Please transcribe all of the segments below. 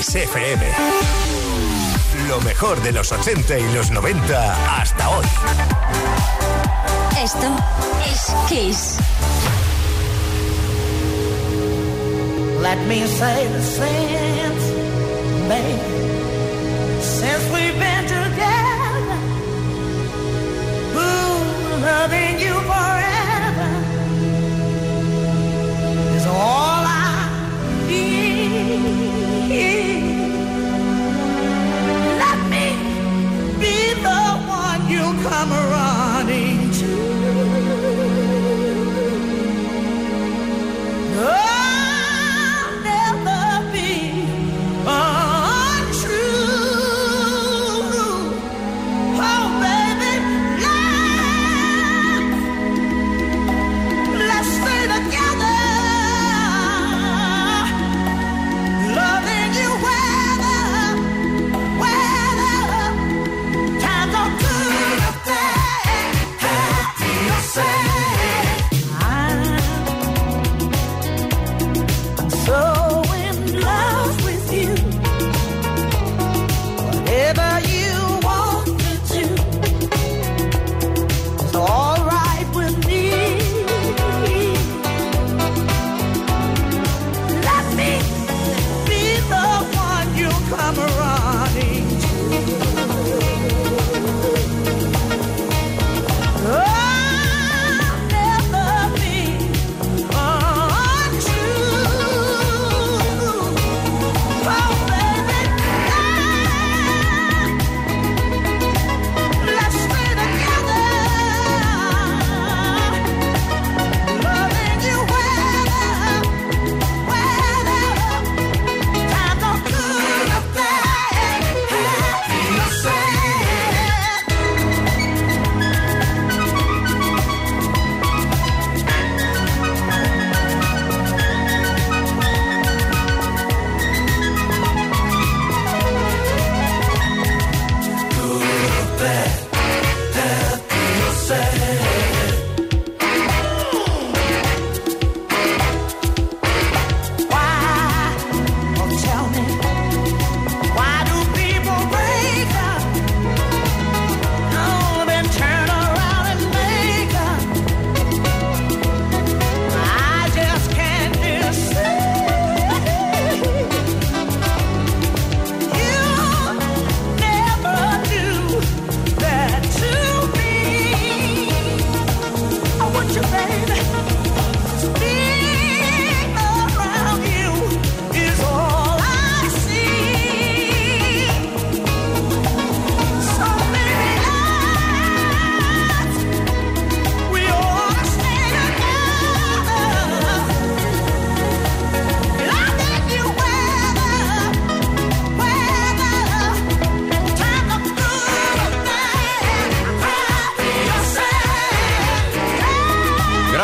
Kiss FM. Lo mejor de los 80 y los 90 hasta hoy. Esto es Kiss. Let me say the sense, baby. Since we've been together, ooh, loving you come running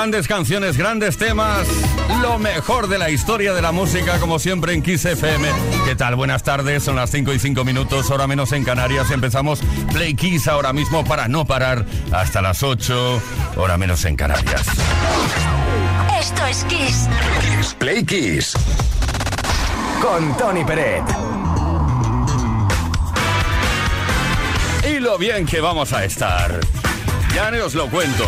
Grandes canciones, grandes temas. Lo mejor de la historia de la música, como siempre en Kiss FM. ¿Qué tal? Buenas tardes, son las 5 y 5 minutos, hora menos en Canarias. Empezamos Play Kiss ahora mismo para no parar hasta las 8, hora menos en Canarias. Esto es Kiss. Play Kiss. Con Tony Peret. Y lo bien que vamos a estar. Ya no os lo cuento.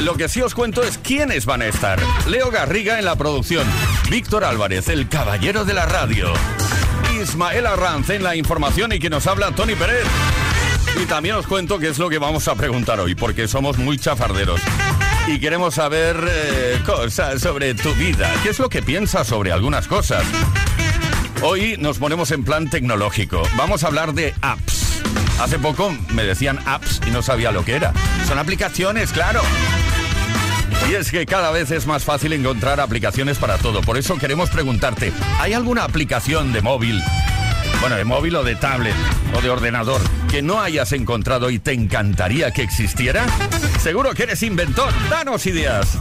Lo que sí os cuento es quiénes van a estar. Leo Garriga en la producción. Víctor Álvarez, el caballero de la radio. Ismael Arranz en la información y quien nos habla, Tony Pérez. Y también os cuento qué es lo que vamos a preguntar hoy, porque somos muy chafarderos. Y queremos saber eh, cosas sobre tu vida. ¿Qué es lo que piensas sobre algunas cosas? Hoy nos ponemos en plan tecnológico. Vamos a hablar de apps. Hace poco me decían apps y no sabía lo que era. Son aplicaciones, claro. Y es que cada vez es más fácil encontrar aplicaciones para todo. Por eso queremos preguntarte, ¿hay alguna aplicación de móvil, bueno, de móvil o de tablet o de ordenador, que no hayas encontrado y te encantaría que existiera? Seguro que eres inventor. Danos ideas.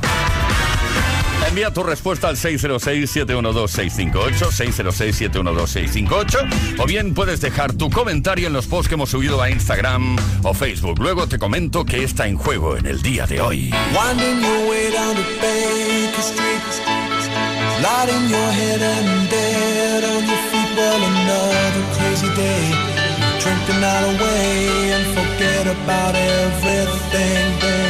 Envía tu respuesta al 606-712-658, 606-712-658, o bien puedes dejar tu comentario en los posts que hemos subido a Instagram o Facebook. Luego te comento qué está en juego en el día de hoy. Winding your way down to Baker Street. Nodding your head and dead on your feet well enough crazy day. Drink the night away and forget about everything.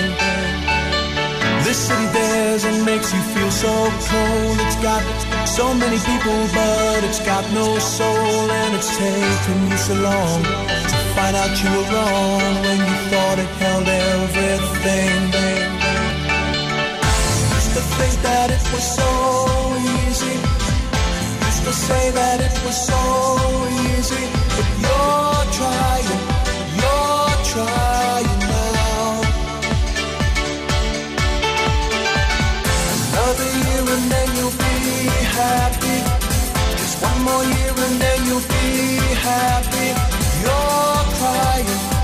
City dares and makes you feel so cold. It's got so many people, but it's got no soul, and it's taken you so long to find out you were wrong when you thought it held everything. Used to think that it was so easy. Used to say that it was so easy, but you're trying, you're trying more year and then you'll be happy. You're crying,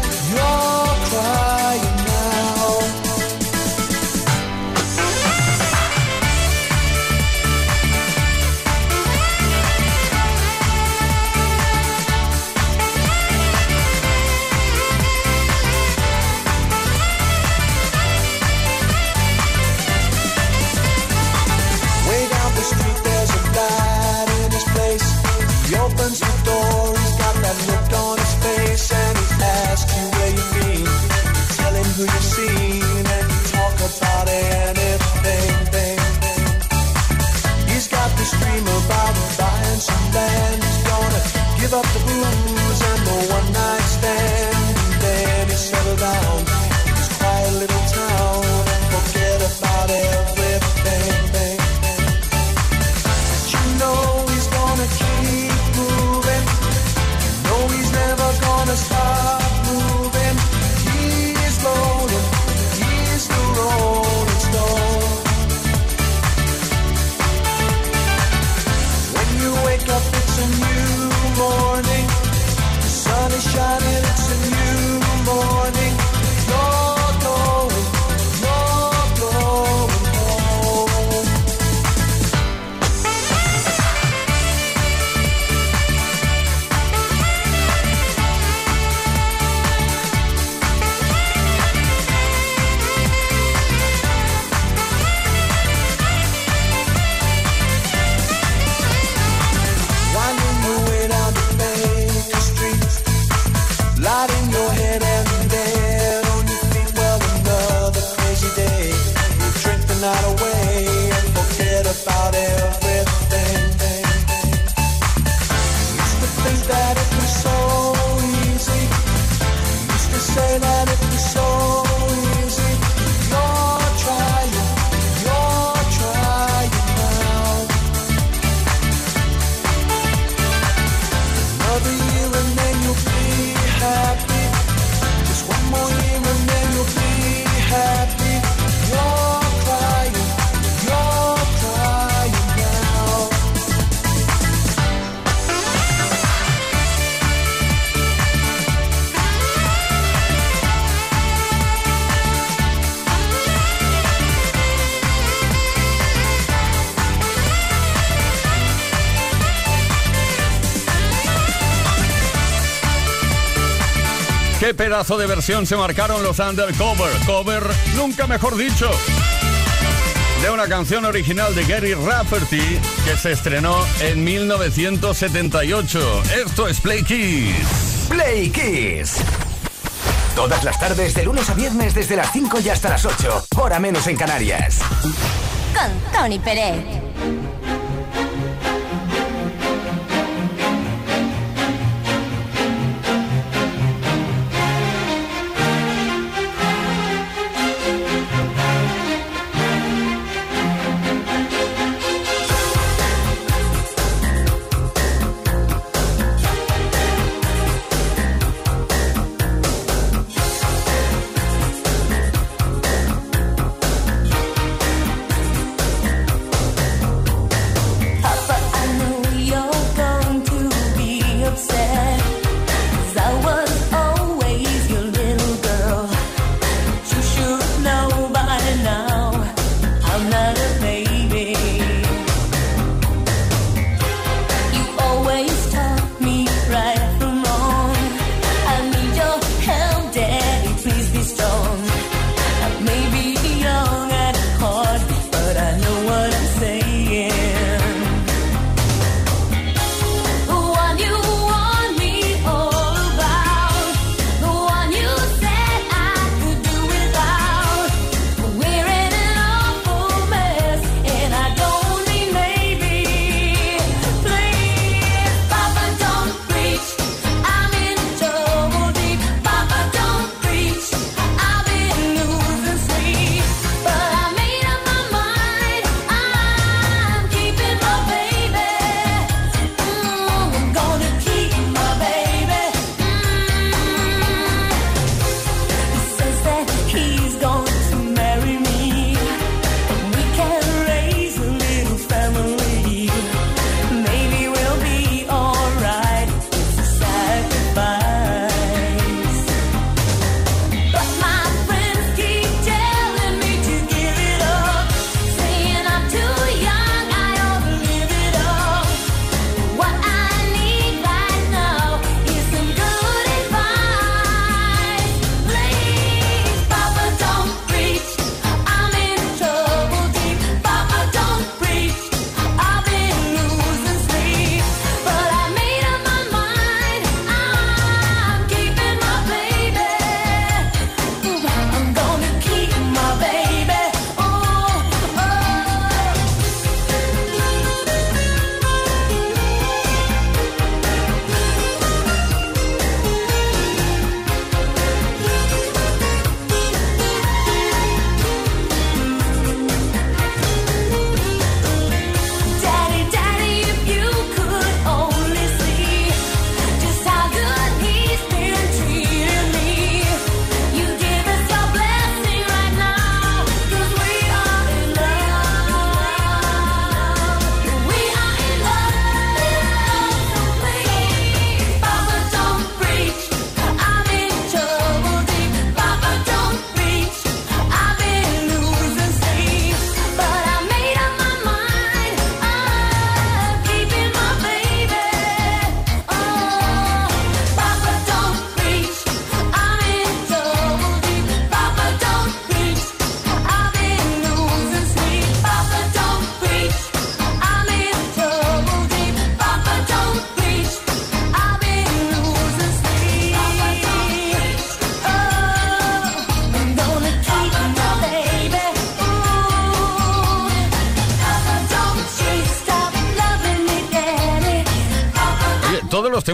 pedazo de versión se marcaron los Undercover? Cover, nunca mejor dicho. De una canción original de Gary Rafferty que se estrenó en 1978. Esto es Play Kiss. Play Kiss. Todas las tardes, de lunes a viernes, desde las 5 y hasta las 8. Hora menos en Canarias. Con Tony Pérez.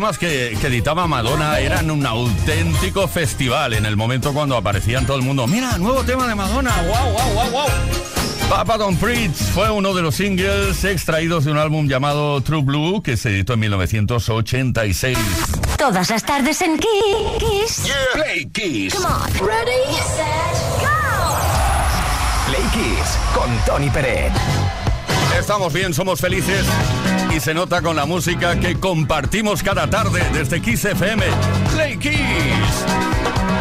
Temas que, que editaba Madonna eran un auténtico festival en el momento cuando aparecían todo el mundo. Mira, nuevo tema de Madonna. ¡Wow, wow, wow, wow! Papa Don't Preach fue uno de los singles extraídos de un álbum llamado True Blue que se editó en 1986. Todas las tardes en Kiss. Play Kiss. Come on. Ready, set, go. Play Kiss con Tony Peret. Estamos bien, somos felices y se nota con la música que compartimos cada tarde desde Kiss FM. Play Kiss.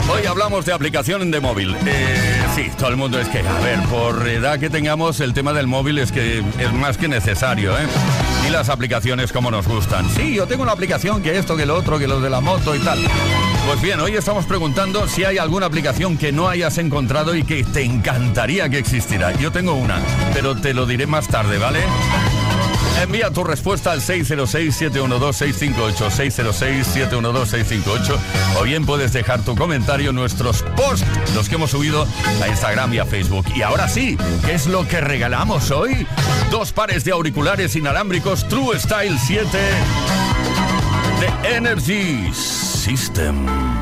Hoy hablamos de aplicación de móvil. Eh, sí, todo el mundo es que, a ver, por edad que tengamos, el tema del móvil es que es más que necesario, ¿eh? Y las aplicaciones como nos gustan. Sí, yo tengo una aplicación que esto, que lo otro, que lo de la moto y tal. Pues bien, hoy estamos preguntando si hay alguna aplicación que no hayas encontrado y que te encantaría que existiera. Yo tengo una, pero te lo diré más tarde, ¿vale? Envía tu respuesta al 606-712-658, 606-712-658, o bien puedes dejar tu comentario en nuestros posts, los que hemos subido a Instagram y a Facebook. Y ahora sí, ¿qué es lo que regalamos hoy? Dos pares de auriculares inalámbricos True Style 7 de Energy System.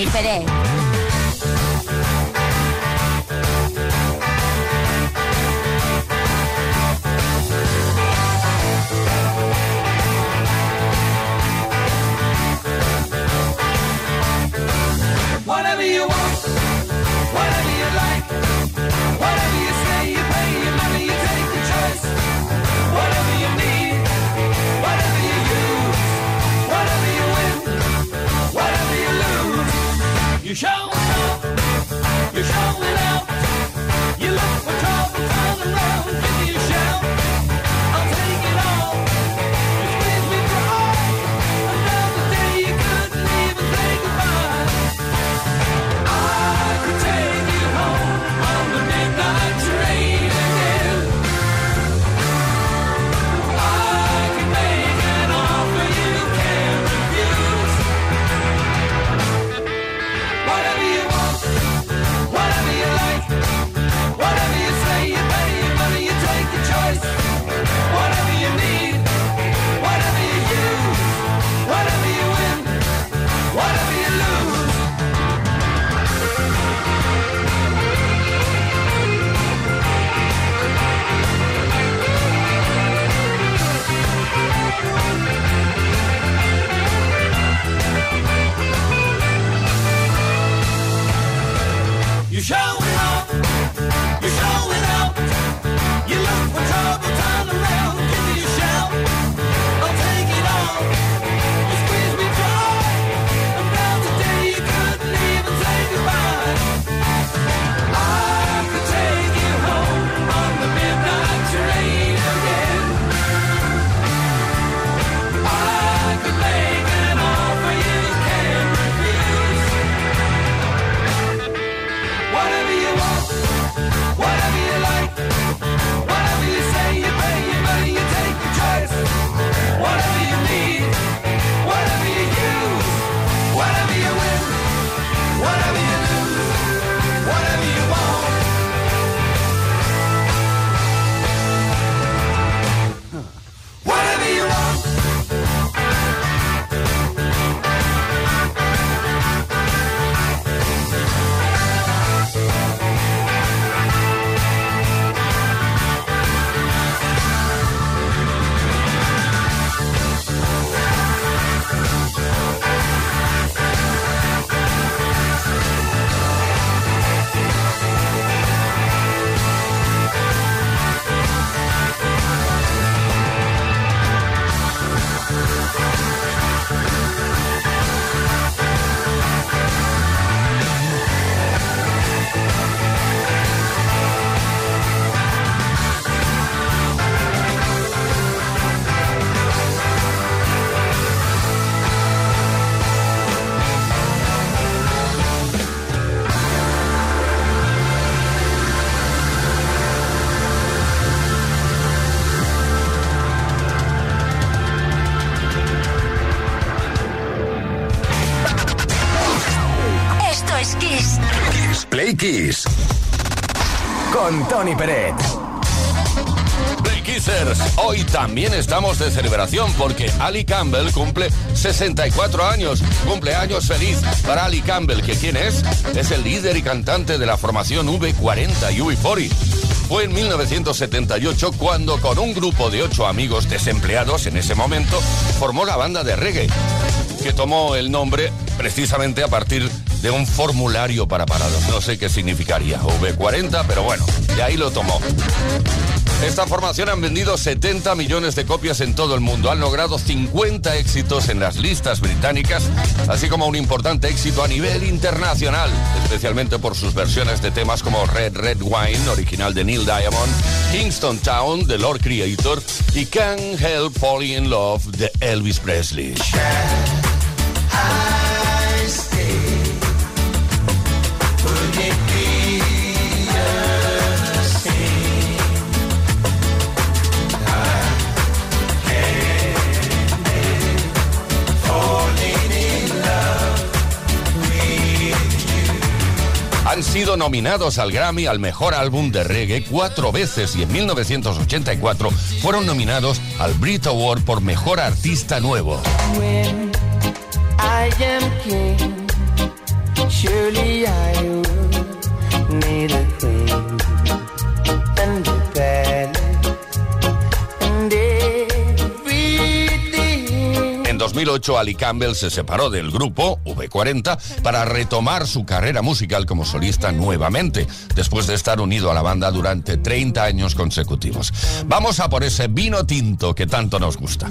Con Tony Pérez. Tony Peret. Kissers, hoy también estamos de celebración porque Ali Campbell cumple 64 años. Cumpleaños feliz para Ali Campbell, que quién es? Es el líder y cantante de la formación V40 y V40. Fue en 1978 cuando con un grupo de ocho amigos desempleados en ese momento formó la banda de reggae, que tomó el nombre precisamente a partir de un formulario para parados. No sé qué significaría V40, pero bueno, ahí lo tomó. Esta formación han vendido 70 millones de copias en todo el mundo. Han logrado 50 éxitos en las listas británicas, así como un importante éxito a nivel internacional, especialmente por sus versiones de temas como Red Red Wine, original de Neil Diamond, Kingston Town, de Lord Creator, y Can't Help Falling in Love, de Elvis Presley. Nominados al Grammy al mejor álbum de reggae cuatro veces y en 1984 fueron nominados al Brit Award por mejor artista nuevo. 2008 Ali Campbell se separó del grupo V40 para retomar su carrera musical como solista nuevamente, después de estar unido a la banda durante 30 años consecutivos. Vamos a por ese vino tinto que tanto nos gusta.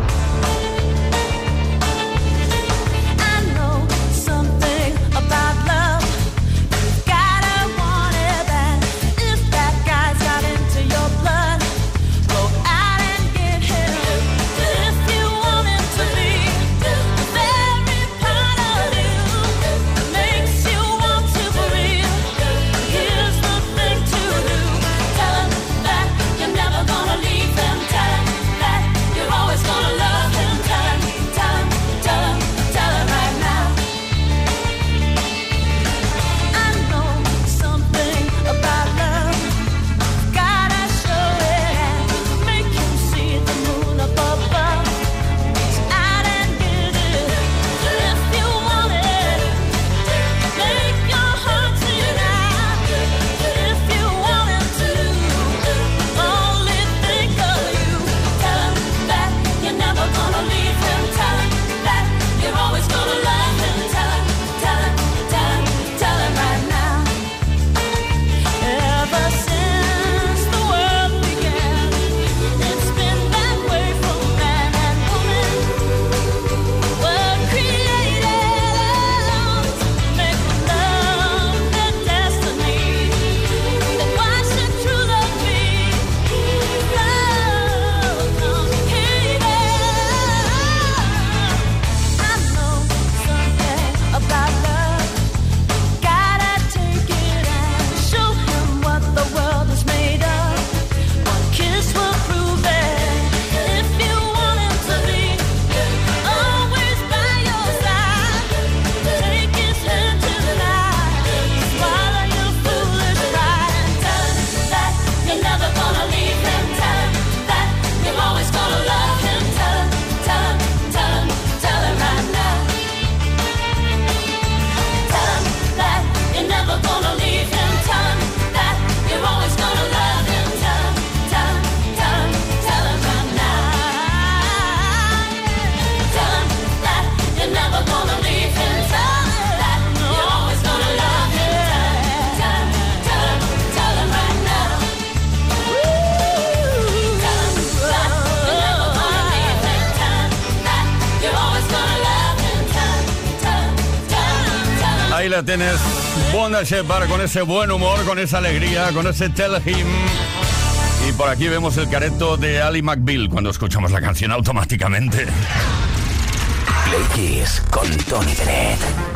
Ahí la tienes, Wanda Shepard, con ese buen humor, con esa alegría, con ese tell him. Y por aquí vemos el careto de Ali McBeal cuando escuchamos la canción automáticamente. Play con Tony Bennett.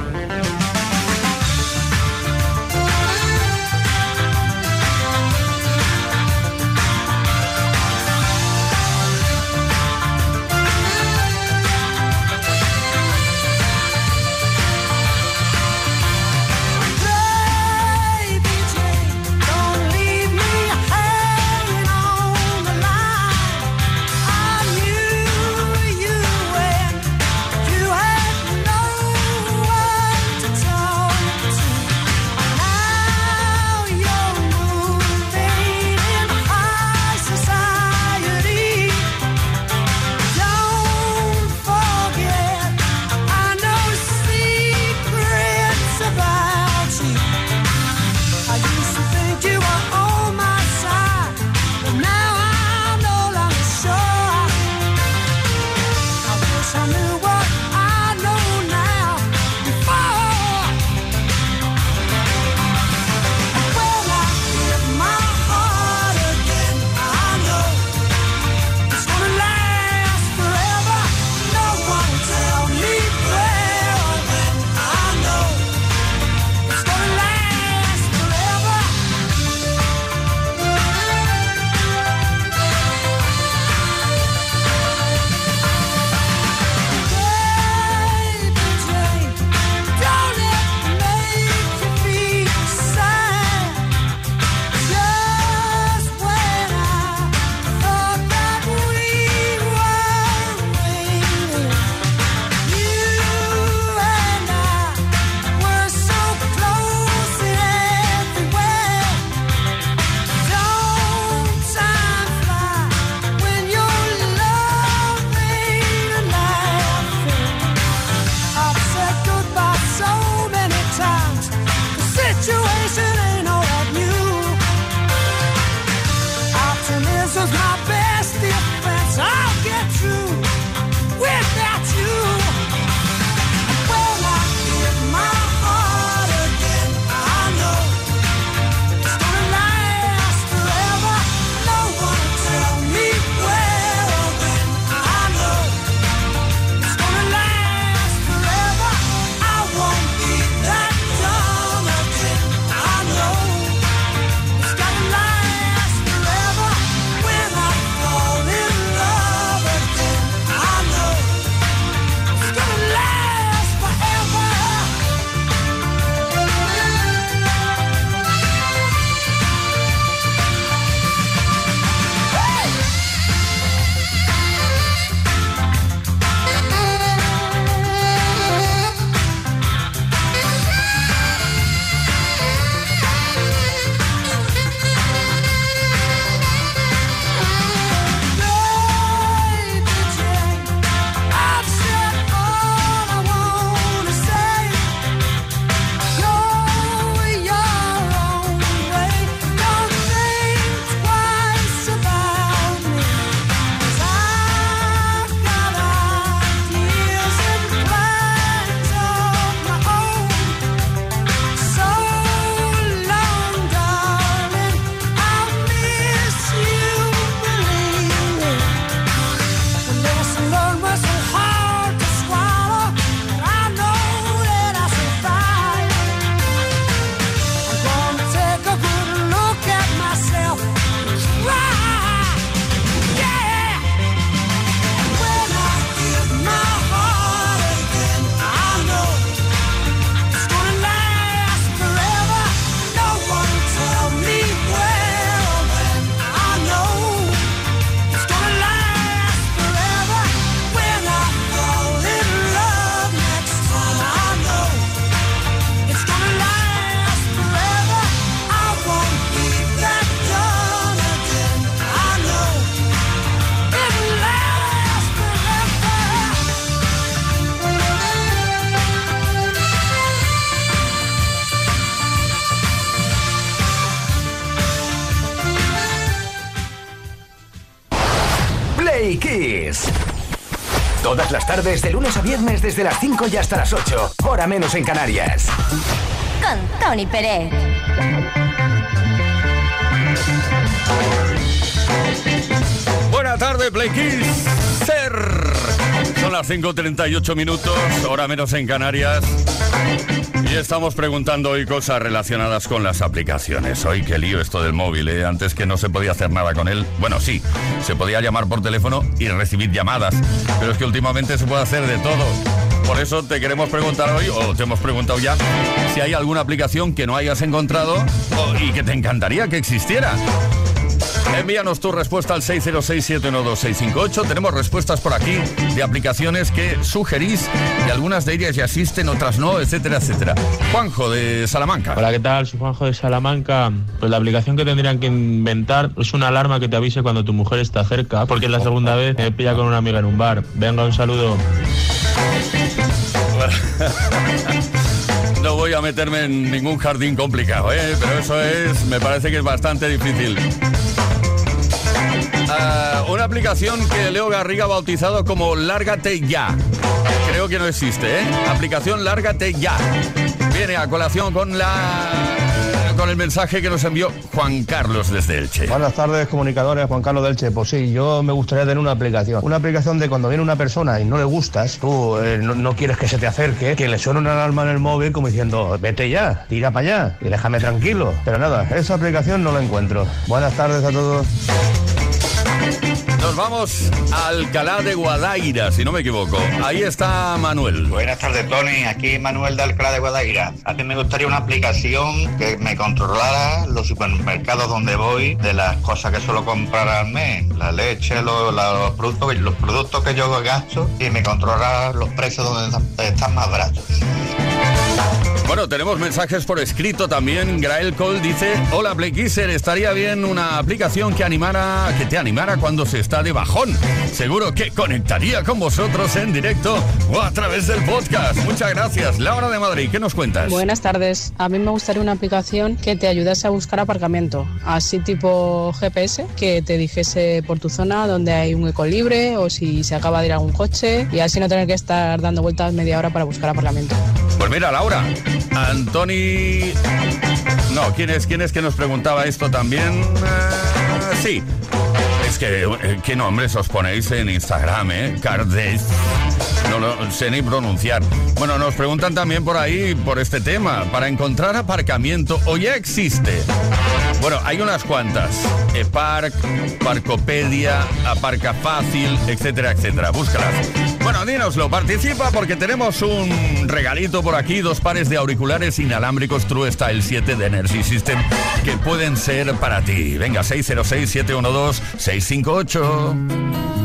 Las tardes, de lunes a viernes, desde las 5 y hasta las 8. Hora menos en Canarias. Con Tony Pérez. Buena tarde, Play Kiss. Ser. Son las 5.38 minutos, hora menos en Canarias. Estamos preguntando hoy cosas relacionadas con las aplicaciones. Hoy qué lío esto del móvil, ¿eh? Antes que no se podía hacer nada con él. Bueno, sí, se podía llamar por teléfono y recibir llamadas. Pero es que últimamente se puede hacer de todo. Por eso te queremos preguntar hoy, o te hemos preguntado ya, si hay alguna aplicación que no hayas encontrado y que te encantaría que existiera. Envíanos tu respuesta al 606-712-658. Tenemos respuestas por aquí de aplicaciones que sugerís y algunas de ellas ya existen, otras no, etcétera, etcétera. Juanjo de Salamanca. Hola, ¿qué tal? Soy Juanjo de Salamanca. Pues la aplicación que tendrían que inventar es una alarma que te avise cuando tu mujer está cerca, porque es la segunda vez que me pilla con una amiga en un bar. Venga, un saludo. No voy a meterme en ningún jardín complicado, ¿eh? pero eso es, me parece que es bastante difícil. Ah, una aplicación que Leo Garriga ha bautizado como Lárgate Ya. Creo que no existe, ¿eh? Aplicación Lárgate Ya. Viene a colación con la con el mensaje que nos envió Juan Carlos desde Elche. Buenas tardes, comunicadores. Juan Carlos Delche. Pues sí, yo me gustaría tener una aplicación. Una aplicación de cuando viene una persona y no le gustas, tú eh, no, no quieres que se te acerque, que le suene una alarma en el móvil como diciendo, vete ya, tira para allá y déjame tranquilo. Pero nada, esa aplicación no la encuentro. Buenas tardes a todos. Nos vamos a Alcalá de Guadaira, si no me equivoco. Ahí está Manuel. Buenas tardes, Tony. Aquí Manuel de Alcalá de Guadaira. A mí me gustaría una aplicación que me controlara los supermercados donde voy, de las cosas que suelo comprar la leche, lo- la- los, productos, los productos que yo gasto y me controlara los precios donde están más baratos. Bueno, tenemos mensajes por escrito también. Grael Cole dice, hola Blackisser, estaría bien una aplicación que animara, que te animara cuando se está de bajón. Seguro que conectaría con vosotros en directo o a través del podcast. Muchas gracias. Laura de Madrid, ¿qué nos cuentas? Buenas tardes. A mí me gustaría una aplicación que te ayudase a buscar aparcamiento, así tipo GPS, que te dijese por tu zona donde hay un hueco libre o si se acaba de ir algún coche y así no tener que estar dando vueltas media hora para buscar aparcamiento. Pues mira, Laura, Antoni... No, ¿quién es, quién es que nos preguntaba esto también? Eh, sí. Es que, eh, ¿qué nombres os ponéis en Instagram, eh? Cardes. No lo sé ni pronunciar. Bueno, nos preguntan también por ahí, por este tema. Para encontrar aparcamiento, ¿o ya existe? Bueno, hay unas cuantas. E-Park, Parcopedia, Aparca Fácil, etcétera, etcétera. Búscalas. Bueno, dínoslo, participa porque tenemos un regalito por aquí, dos pares de auriculares inalámbricos True Style 7 de Energy System que pueden ser para ti. Venga, 606 712 6 658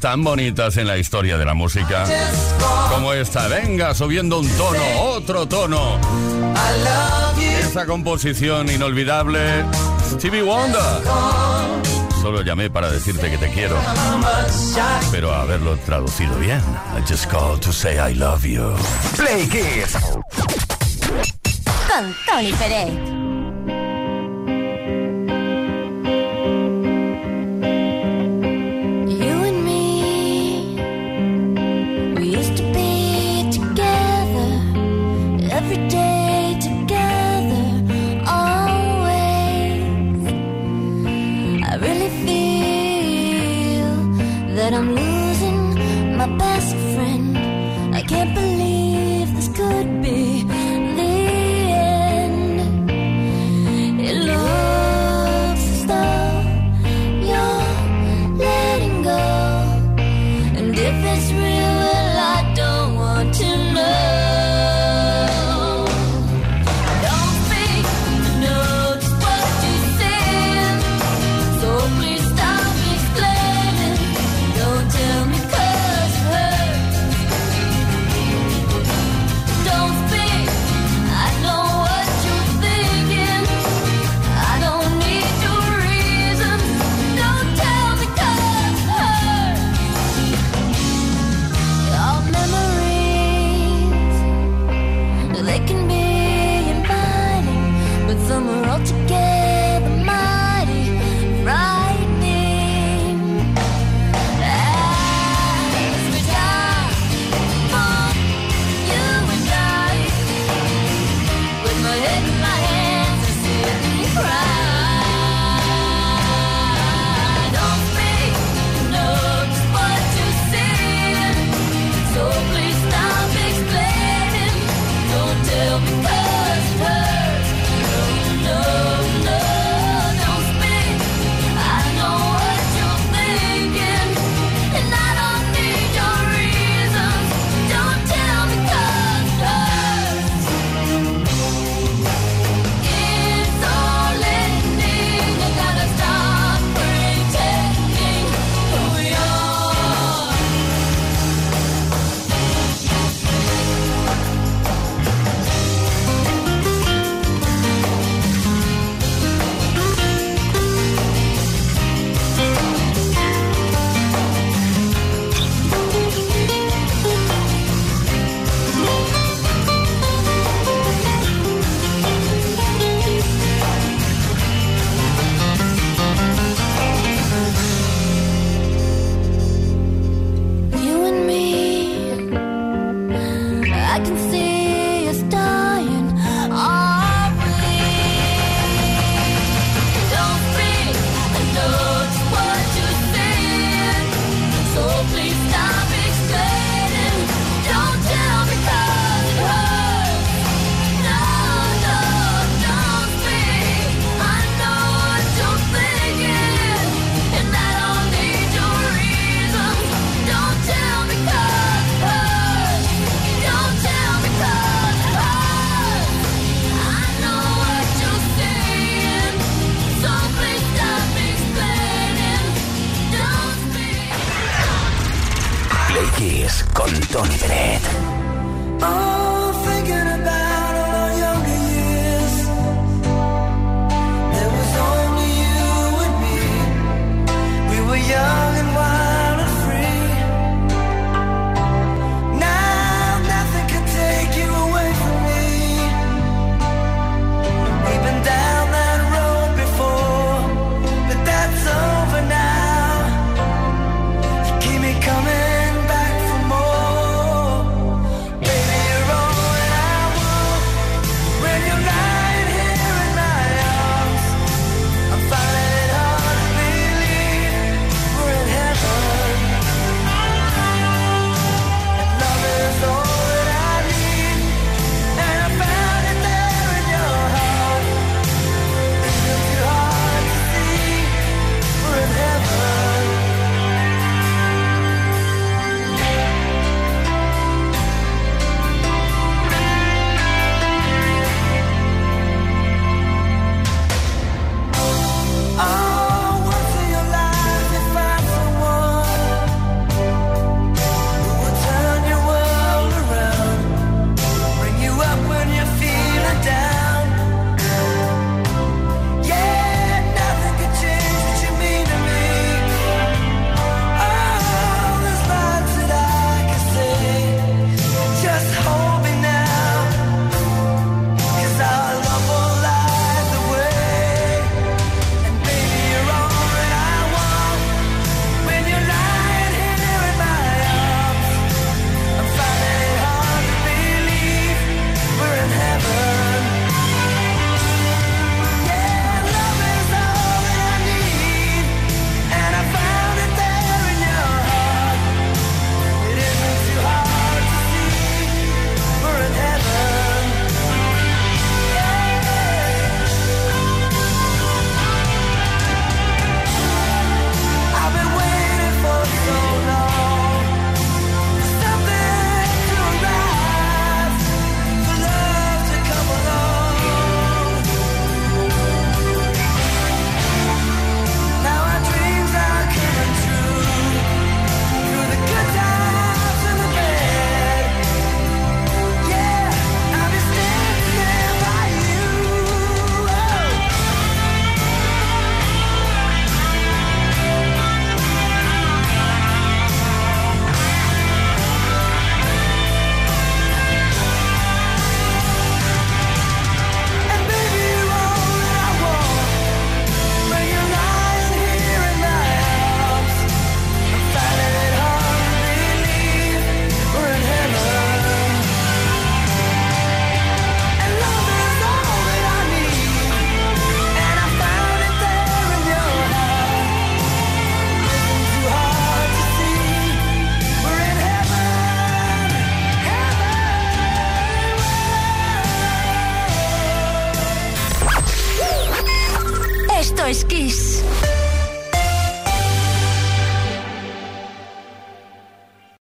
tan bonitas en la historia de la música como esta. Venga, subiendo un tono, otro tono. Esa composición inolvidable, Stevie Wonder. Solo llamé para decirte que te quiero. Pero haberlo traducido bien. I just called to say I love you. Play Kiss. Con Tony Pérez.